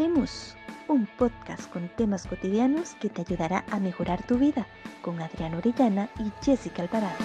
Hablemos, un podcast con temas cotidianos que te ayudará a mejorar tu vida con Adriana Orellana y Jessica Alvarado.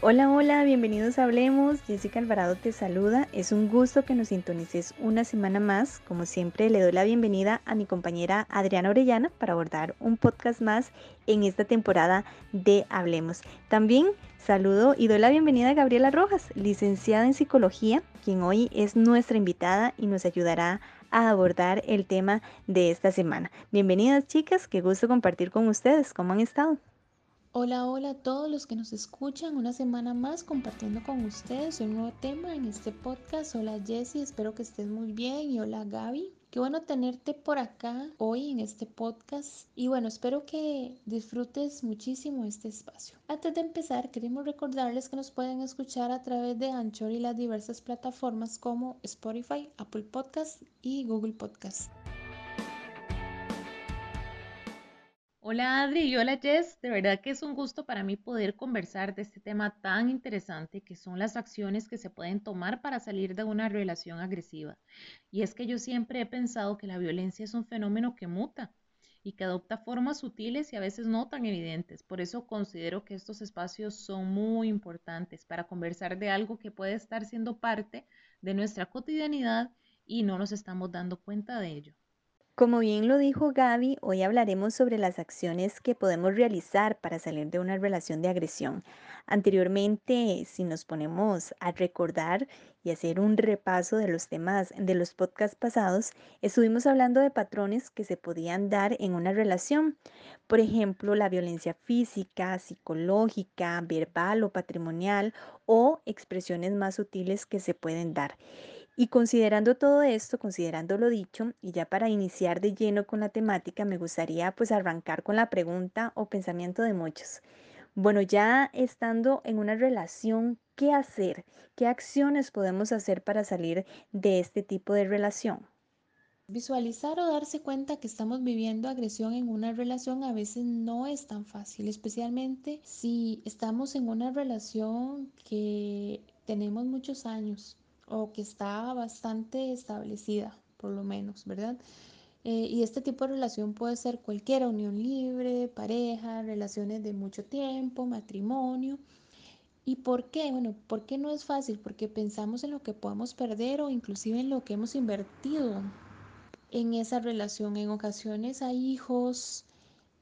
Hola, hola, bienvenidos a Hablemos. Jessica Alvarado te saluda. Es un gusto que nos sintonices una semana más. Como siempre, le doy la bienvenida a mi compañera Adriana Orellana para abordar un podcast más en esta temporada de Hablemos. También saludo y doy la bienvenida a Gabriela Rojas, licenciada en psicología, quien hoy es nuestra invitada y nos ayudará a abordar el tema de esta semana. Bienvenidas chicas, qué gusto compartir con ustedes. ¿Cómo han estado? Hola, hola a todos los que nos escuchan una semana más compartiendo con ustedes un nuevo tema en este podcast. Hola Jessie, espero que estés muy bien y hola Gaby. Qué bueno tenerte por acá hoy en este podcast y bueno, espero que disfrutes muchísimo este espacio. Antes de empezar, queremos recordarles que nos pueden escuchar a través de Anchor y las diversas plataformas como Spotify, Apple Podcast y Google Podcast. Hola Adri y hola Jess, de verdad que es un gusto para mí poder conversar de este tema tan interesante que son las acciones que se pueden tomar para salir de una relación agresiva. Y es que yo siempre he pensado que la violencia es un fenómeno que muta y que adopta formas sutiles y a veces no tan evidentes. Por eso considero que estos espacios son muy importantes para conversar de algo que puede estar siendo parte de nuestra cotidianidad y no nos estamos dando cuenta de ello. Como bien lo dijo Gaby, hoy hablaremos sobre las acciones que podemos realizar para salir de una relación de agresión. Anteriormente, si nos ponemos a recordar y hacer un repaso de los temas de los podcasts pasados, estuvimos hablando de patrones que se podían dar en una relación. Por ejemplo, la violencia física, psicológica, verbal o patrimonial o expresiones más sutiles que se pueden dar. Y considerando todo esto, considerando lo dicho, y ya para iniciar de lleno con la temática, me gustaría pues arrancar con la pregunta o pensamiento de muchos. Bueno, ya estando en una relación, ¿qué hacer? ¿Qué acciones podemos hacer para salir de este tipo de relación? Visualizar o darse cuenta que estamos viviendo agresión en una relación a veces no es tan fácil, especialmente si estamos en una relación que tenemos muchos años o que está bastante establecida, por lo menos, ¿verdad? Eh, y este tipo de relación puede ser cualquiera, unión libre, pareja, relaciones de mucho tiempo, matrimonio. ¿Y por qué? Bueno, ¿por qué no es fácil? Porque pensamos en lo que podemos perder o inclusive en lo que hemos invertido en esa relación. En ocasiones hay hijos,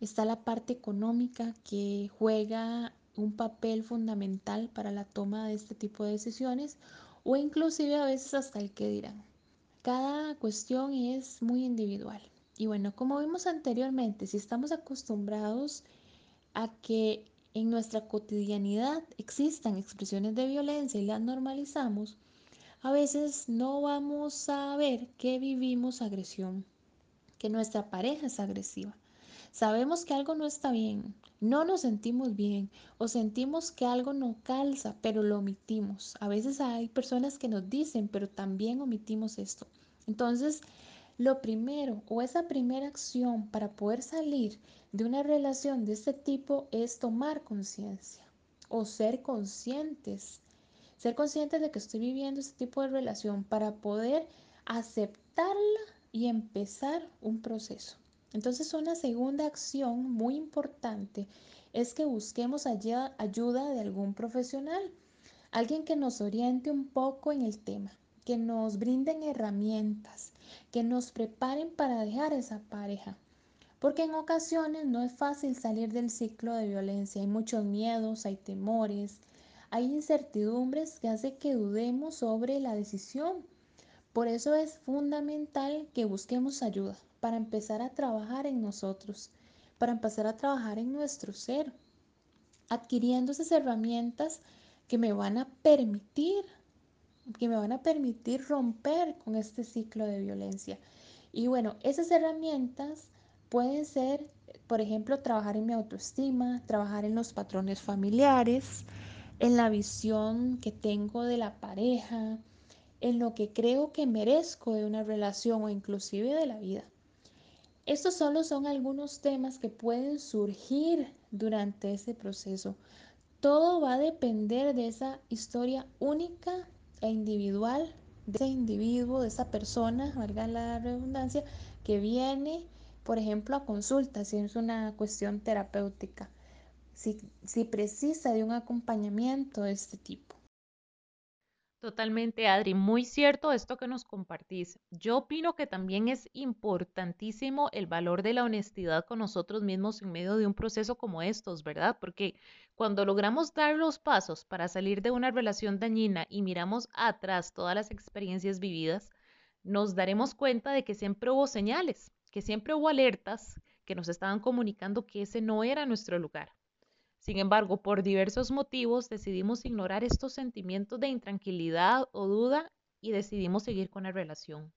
está la parte económica que juega un papel fundamental para la toma de este tipo de decisiones o inclusive a veces hasta el que dirán. Cada cuestión es muy individual. Y bueno, como vimos anteriormente, si estamos acostumbrados a que en nuestra cotidianidad existan expresiones de violencia y las normalizamos, a veces no vamos a ver que vivimos agresión, que nuestra pareja es agresiva. Sabemos que algo no está bien, no nos sentimos bien o sentimos que algo no calza, pero lo omitimos. A veces hay personas que nos dicen, pero también omitimos esto. Entonces, lo primero o esa primera acción para poder salir de una relación de este tipo es tomar conciencia o ser conscientes. Ser conscientes de que estoy viviendo este tipo de relación para poder aceptarla y empezar un proceso. Entonces una segunda acción muy importante es que busquemos ayuda, de algún profesional, alguien que nos oriente un poco en el tema, que nos brinden herramientas, que nos preparen para dejar esa pareja. Porque en ocasiones no es fácil salir del ciclo de violencia, hay muchos miedos, hay temores, hay incertidumbres que hace que dudemos sobre la decisión. Por eso es fundamental que busquemos ayuda, para empezar a trabajar en nosotros, para empezar a trabajar en nuestro ser, adquiriendo esas herramientas que me van a permitir, que me van a permitir romper con este ciclo de violencia. Y bueno, esas herramientas pueden ser, por ejemplo, trabajar en mi autoestima, trabajar en los patrones familiares, en la visión que tengo de la pareja, en lo que creo que merezco de una relación o inclusive de la vida. Estos solo son algunos temas que pueden surgir durante ese proceso. Todo va a depender de esa historia única, e individual de ese individuo, de esa persona, valga la redundancia, que viene, por ejemplo, a consulta, si es una cuestión terapéutica, si, si precisa de un acompañamiento de este tipo. Totalmente, Adri, muy cierto esto que nos compartís. Yo opino que también es importantísimo el valor de la honestidad con nosotros mismos en medio de un proceso como estos, ¿verdad? Porque cuando logramos dar los pasos para salir de una relación dañina y miramos atrás todas las experiencias vividas, nos daremos cuenta de que siempre hubo señales, que siempre hubo alertas que nos estaban comunicando que ese no era nuestro lugar. Sin embargo, por diversos motivos decidimos ignorar estos sentimientos de intranquilidad o duda y decidimos seguir con la relación.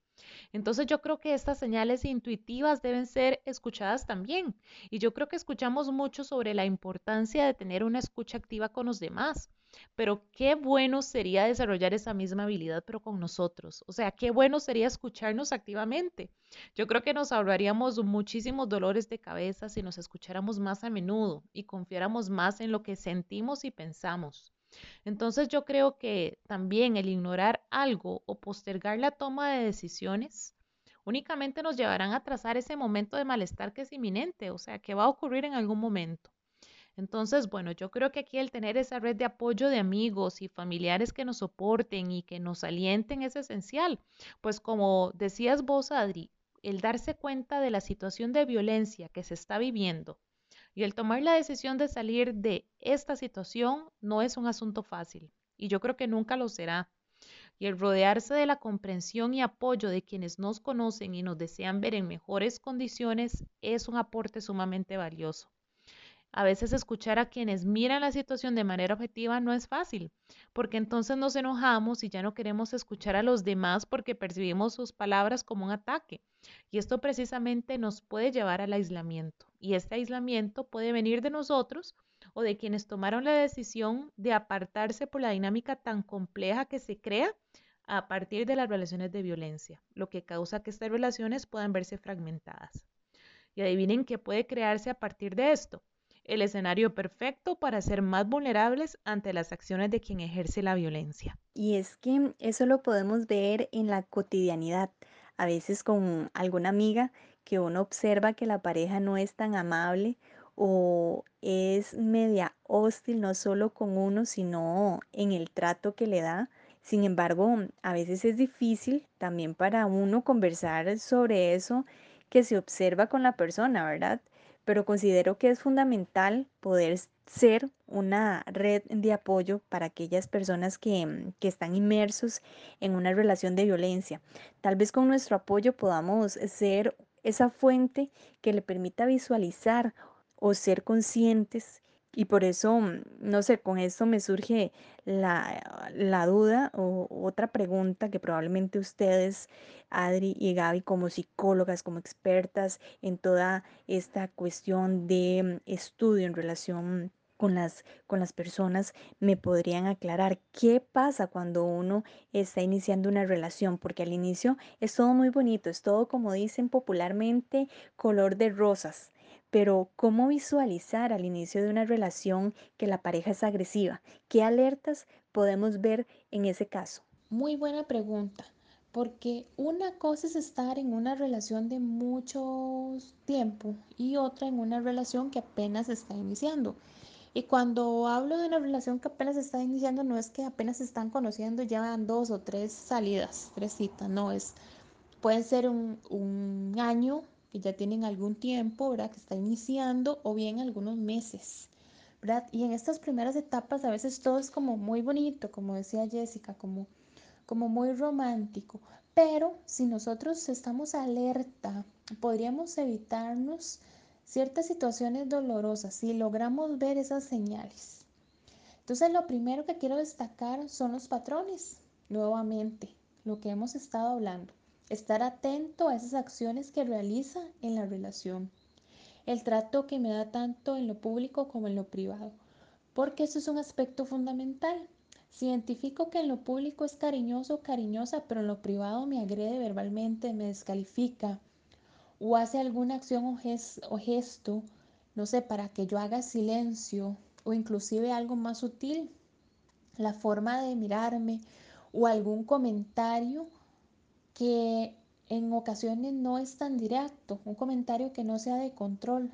Entonces yo creo que estas señales intuitivas deben ser escuchadas también. Y yo creo que escuchamos mucho sobre la importancia de tener una escucha activa con los demás. Pero qué bueno sería desarrollar esa misma habilidad, pero con nosotros. O sea, qué bueno sería escucharnos activamente. Yo creo que nos ahorraríamos muchísimos dolores de cabeza si nos escucháramos más a menudo y confiáramos más en lo que sentimos y pensamos. Entonces yo creo que también el ignorar algo o postergar la toma de decisiones únicamente nos llevarán a trazar ese momento de malestar que es inminente, o sea, que va a ocurrir en algún momento. Entonces, bueno, yo creo que aquí el tener esa red de apoyo de amigos y familiares que nos soporten y que nos alienten es esencial. Pues como decías vos, Adri, el darse cuenta de la situación de violencia que se está viviendo y el tomar la decisión de salir de esta situación no es un asunto fácil y yo creo que nunca lo será. Y el rodearse de la comprensión y apoyo de quienes nos conocen y nos desean ver en mejores condiciones es un aporte sumamente valioso. A veces escuchar a quienes miran la situación de manera objetiva no es fácil, porque entonces nos enojamos y ya no queremos escuchar a los demás porque percibimos sus palabras como un ataque. Y esto precisamente nos puede llevar al aislamiento. Y este aislamiento puede venir de nosotros o de quienes tomaron la decisión de apartarse por la dinámica tan compleja que se crea a partir de las relaciones de violencia, lo que causa que estas relaciones puedan verse fragmentadas. Y adivinen qué puede crearse a partir de esto el escenario perfecto para ser más vulnerables ante las acciones de quien ejerce la violencia. Y es que eso lo podemos ver en la cotidianidad, a veces con alguna amiga que uno observa que la pareja no es tan amable o es media hostil no solo con uno, sino en el trato que le da. Sin embargo, a veces es difícil también para uno conversar sobre eso que se observa con la persona, ¿verdad? Pero considero que es fundamental poder ser una red de apoyo para aquellas personas que, mm, que, están inmersos en una relación de violencia. Tal vez con nuestro apoyo podamos ser esa fuente que le permita visualizar o ser conscientes y por eso, mm, no sé, con esto me surge la, la duda o otra pregunta que probablemente ustedes, Adri y Gaby, como psicólogas, como expertas en toda esta cuestión de mm, estudio en relación con las, con las personas me podrían aclarar qué pasa cuando uno está iniciando una relación, porque al inicio es todo muy bonito, es todo como dicen popularmente color de rosas, pero ¿cómo visualizar al inicio de una relación que la pareja es agresiva? ¿Qué alertas podemos ver en ese caso? Muy buena pregunta, porque una cosa es estar en una relación de mucho tiempo y otra en una relación que apenas está iniciando. Y cuando hablo de una relación que apenas está iniciando, no es que apenas se están conociendo, llevan dos o tres salidas, tres citas, no es, puede ser un, un año que ya tienen algún tiempo, ¿verdad? Que está iniciando o bien algunos meses, ¿verdad? Y en estas primeras etapas a veces todo es como muy bonito, como decía Jessica, como, como muy romántico. Pero si nosotros estamos alerta, podríamos evitarnos ciertas situaciones dolorosas si logramos ver esas señales. Entonces lo primero que quiero destacar son los patrones, nuevamente, lo que hemos estado hablando. Estar atento a esas acciones que realiza en la relación. El trato que me da tanto en lo público como en lo privado. Porque eso es un aspecto fundamental. Si identifico que en lo público es cariñoso o cariñosa, pero en lo privado me agrede verbalmente, me descalifica o hace alguna acción o, o gesto, no sé, para que yo haga silencio o inclusive algo más sutil, la forma de mirarme o algún comentario que en ocasiones no es tan directo, un comentario que no sea de control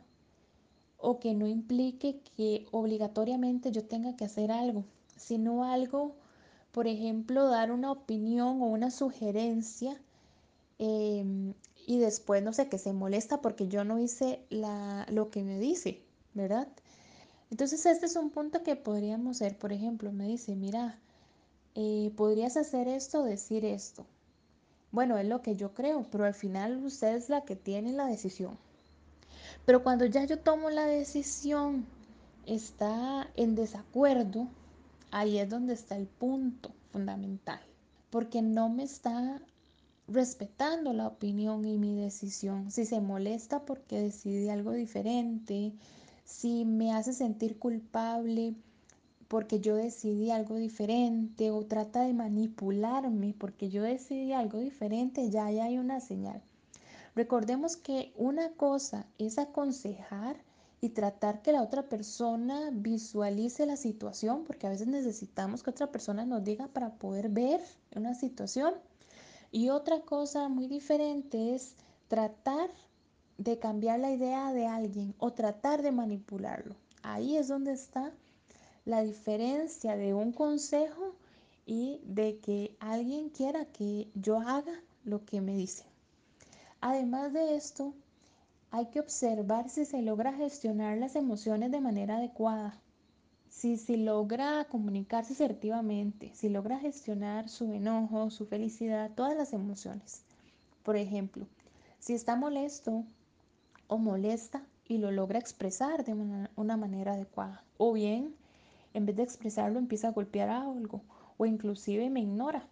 o que no implique que obligatoriamente yo tenga que hacer algo, sino algo, por ejemplo, dar una opinión o una sugerencia em, y después, no sé, que se molesta porque yo no hice la, lo que me dice, ¿verdad? Entonces este es un punto que podríamos hacer, por ejemplo, me dice, mira, eh, podrías hacer esto, decir esto. Bueno, es lo que yo creo, pero al final usted es la que tiene la decisión. Pero cuando ya yo tomo la decisión, está en desacuerdo, ahí es donde está el punto fundamental, porque no me está respetando la opinión y mi decisión. Si se molesta porque decidí algo diferente, si me hace sentir culpable porque yo decidí algo diferente o trata de manipularme porque yo decidí algo diferente, ya hay una señal. Recordemos que una cosa es aconsejar y tratar que la otra persona visualice la situación, porque a veces necesitamos que otra persona nos diga para poder ver una situación. Y otra cosa muy diferente es tratar de cambiar la idea de alguien o tratar de manipularlo. Ahí es donde está la diferencia de un consejo y de que alguien quiera que yo haga lo que me dice. Además de esto, hay que observar si se logra gestionar las emociones de manera adecuada, si se logra comunicarse asertivamente, si logra gestionar su enojo, su felicidad, todas las emociones. Por ejemplo, si está molesto o molesta y lo logra expresar de una, una manera adecuada, o bien en vez de expresarlo empieza a golpear algo o inclusive me ignora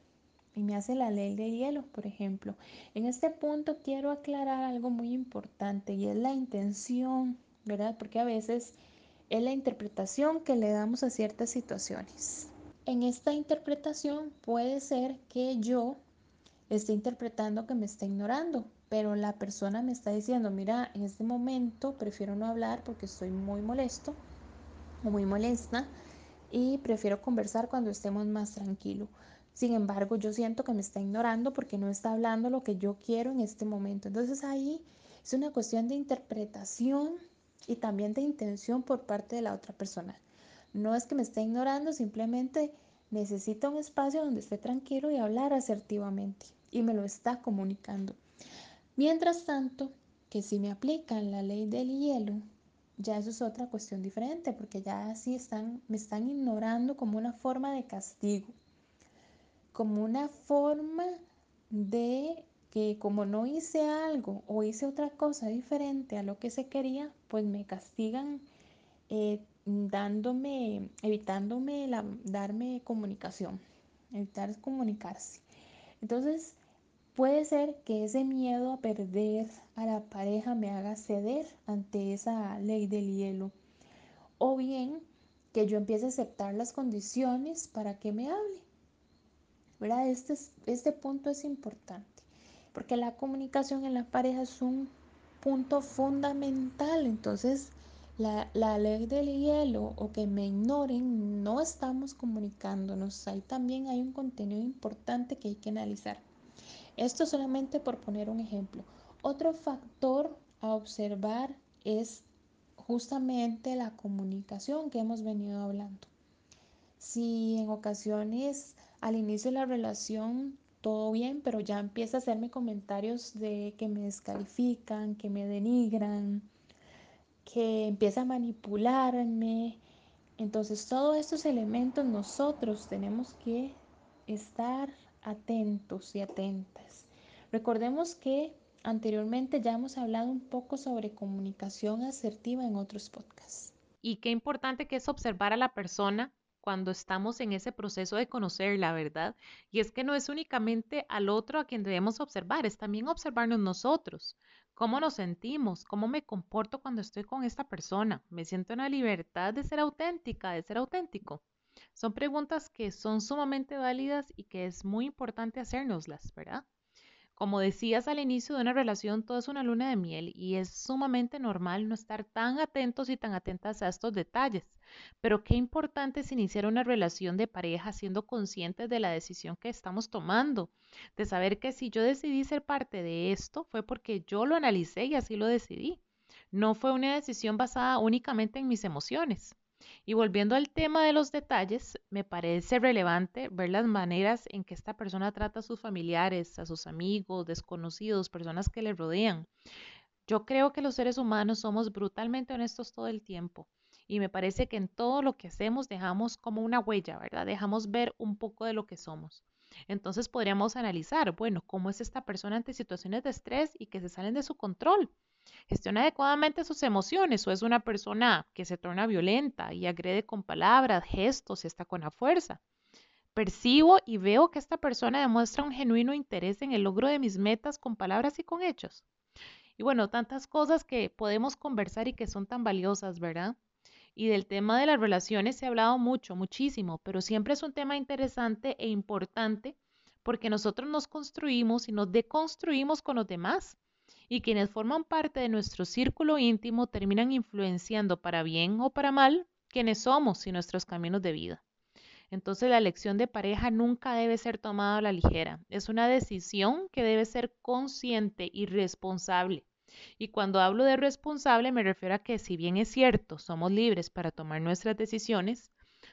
y me hace la ley de hielo, por ejemplo. En este punto quiero aclarar algo muy importante y es la intención, ¿verdad? Porque a veces es la interpretación que le damos a ciertas situaciones. En esta interpretación puede ser que yo esté interpretando que me está ignorando, pero la persona me está diciendo, mira, en este momento prefiero no hablar porque estoy muy molesto o muy molesta y prefiero conversar cuando estemos más tranquilos. Sin embargo, yo siento que me está ignorando porque no está hablando lo que yo quiero en este momento. Entonces ahí es una cuestión de interpretación y también de intención por parte de la otra persona. No es que me esté ignorando, simplemente necesita un espacio donde esté tranquilo y hablar asertivamente y me lo está comunicando. Mientras tanto, que si me aplican la ley del hielo, ya eso es otra cuestión diferente, porque ya así están, me están ignorando como una forma de castigo, como una forma de que como no hice algo o hice otra cosa diferente a lo que se quería, pues me castigan eh, dándome, evitándome la, darme comunicación, evitar comunicarse. Entonces, Puede ser que ese miedo a perder a la pareja me haga ceder ante esa ley del hielo. O bien que yo empiece a aceptar las condiciones para que me hable. ¿Verdad? Este, este punto es importante porque la comunicación en la pareja es un punto fundamental. Entonces, la, la, ley del hielo o que me ignoren, no estamos comunicándonos. Ahí también hay un contenido importante que hay que analizar. Esto solamente por poner un ejemplo. Otro factor a observar es justamente la comunicación que hemos venido hablando. Si en ocasiones al inicio de la relación todo bien, pero ya empieza a hacerme comentarios de que me descalifican, que me denigran, que empieza a manipularme. Entonces todos estos elementos nosotros tenemos que estar atentos y atentas. Recordemos que anteriormente ya hemos hablado un poco sobre comunicación asertiva en otros podcasts. Y qué importante que es observar a la persona cuando estamos en ese proceso de conocer la verdad. Y es que no es únicamente al otro a quien debemos observar, es también observarnos nosotros. ¿Cómo nos sentimos? ¿Cómo me comporto cuando estoy con esta persona? ¿Me siento en la libertad de ser auténtica, de ser auténtico? Son preguntas que son sumamente válidas y que es muy importante hacérnoslas, ¿verdad? Como decías al inicio de una relación, todo es una luna de miel y es sumamente normal no estar tan atentos y tan atentas a estos detalles. Pero qué importante es iniciar una relación de pareja siendo conscientes de la decisión que estamos tomando, de saber que si yo decidí ser parte de esto fue porque yo lo analicé y así lo decidí. No fue una decisión basada únicamente en mis emociones. Y volviendo al tema de los detalles, me parece relevante ver las maneras en que esta persona trata a sus familiares, a sus amigos, desconocidos, personas que le rodean. Yo creo que los seres humanos somos brutalmente honestos todo el tiempo y me parece que en todo lo que hacemos dejamos como una huella, ¿verdad? Dejamos ver un poco de lo que somos. Entonces podríamos analizar, bueno, cómo es esta persona ante situaciones de estrés y que se salen de su control gestiona adecuadamente sus emociones o es una persona que se torna violenta y agrede con palabras, gestos está con la fuerza. Percibo y veo que esta persona demuestra un genuino interés en el logro de mis metas con palabras y con hechos. Y bueno, tantas cosas que podemos conversar y que son tan valiosas, ¿verdad? Y del tema de las relaciones se ha hablado mucho, muchísimo, pero siempre es un tema interesante e importante porque nosotros nos construimos y nos deconstruimos con los demás y quienes forman parte de nuestro círculo íntimo terminan influenciando para bien o para mal quienes somos y nuestros caminos de vida. Entonces la elección de pareja nunca debe ser tomada a la ligera. Es una decisión que debe ser consciente y responsable. Y cuando hablo de responsable me refiero a que si bien es cierto, somos libres para tomar nuestras decisiones,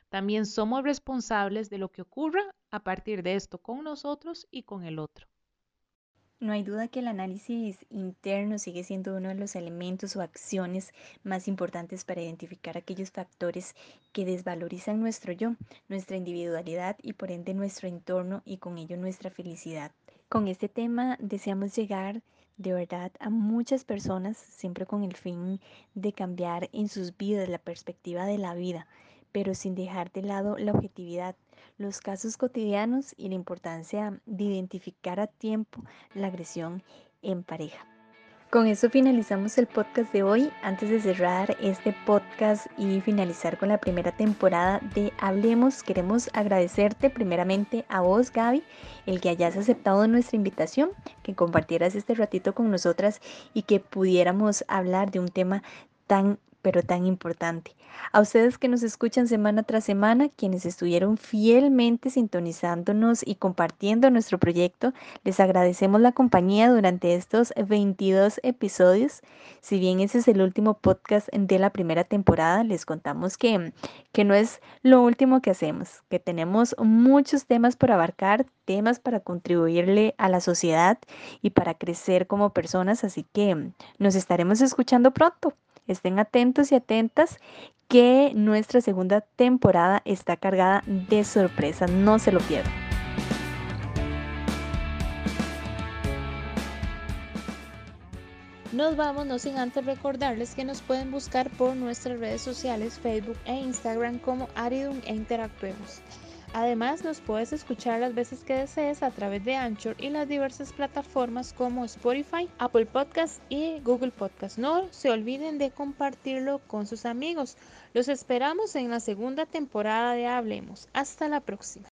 también somos responsables de lo que ocurra a partir de esto con nosotros y con el otro. No hay duda que el análisis interno sigue siendo uno de los elementos o acciones más importantes para identificar aquellos factores que desvalorizan nuestro yo, nuestra individualidad y por ende nuestro entorno y con ello nuestra felicidad. Con este tema deseamos llegar de verdad a muchas personas siempre con el fin de cambiar en sus vidas la perspectiva de la vida, pero sin dejar de lado la objetividad los casos cotidianos y la importancia de identificar a tiempo la agresión en pareja. Con eso finalizamos el podcast de hoy. Antes de cerrar este podcast y finalizar con la primera temporada de Hablemos, queremos agradecerte primeramente a vos, Gaby, el que hayas aceptado nuestra invitación, que compartieras este ratito con nosotras y que pudiéramos hablar de un tema tan pero tan importante. A ustedes que nos escuchan semana tras semana, quienes estuvieron fielmente sintonizándonos y compartiendo nuestro proyecto, les agradecemos la compañía durante estos 22 episodios. Si bien ese es el último podcast de la primera temporada, les contamos que, que no es lo último que hacemos, que tenemos muchos temas por abarcar, temas para contribuirle a la sociedad y para crecer como personas, así que nos estaremos escuchando pronto. Estén atentos y atentas que nuestra segunda temporada está cargada de sorpresas. No se lo pierdan. Nos vamos, no sin antes recordarles que nos pueden buscar por nuestras redes sociales, Facebook e Instagram como Aridum e Interactuemos. Además, nos puedes escuchar las veces que desees a través de Anchor y las diversas plataformas como Spotify, Apple Podcast y Google Podcast. No se olviden de compartirlo con sus amigos. Los esperamos en la segunda temporada de Hablemos. Hasta la próxima.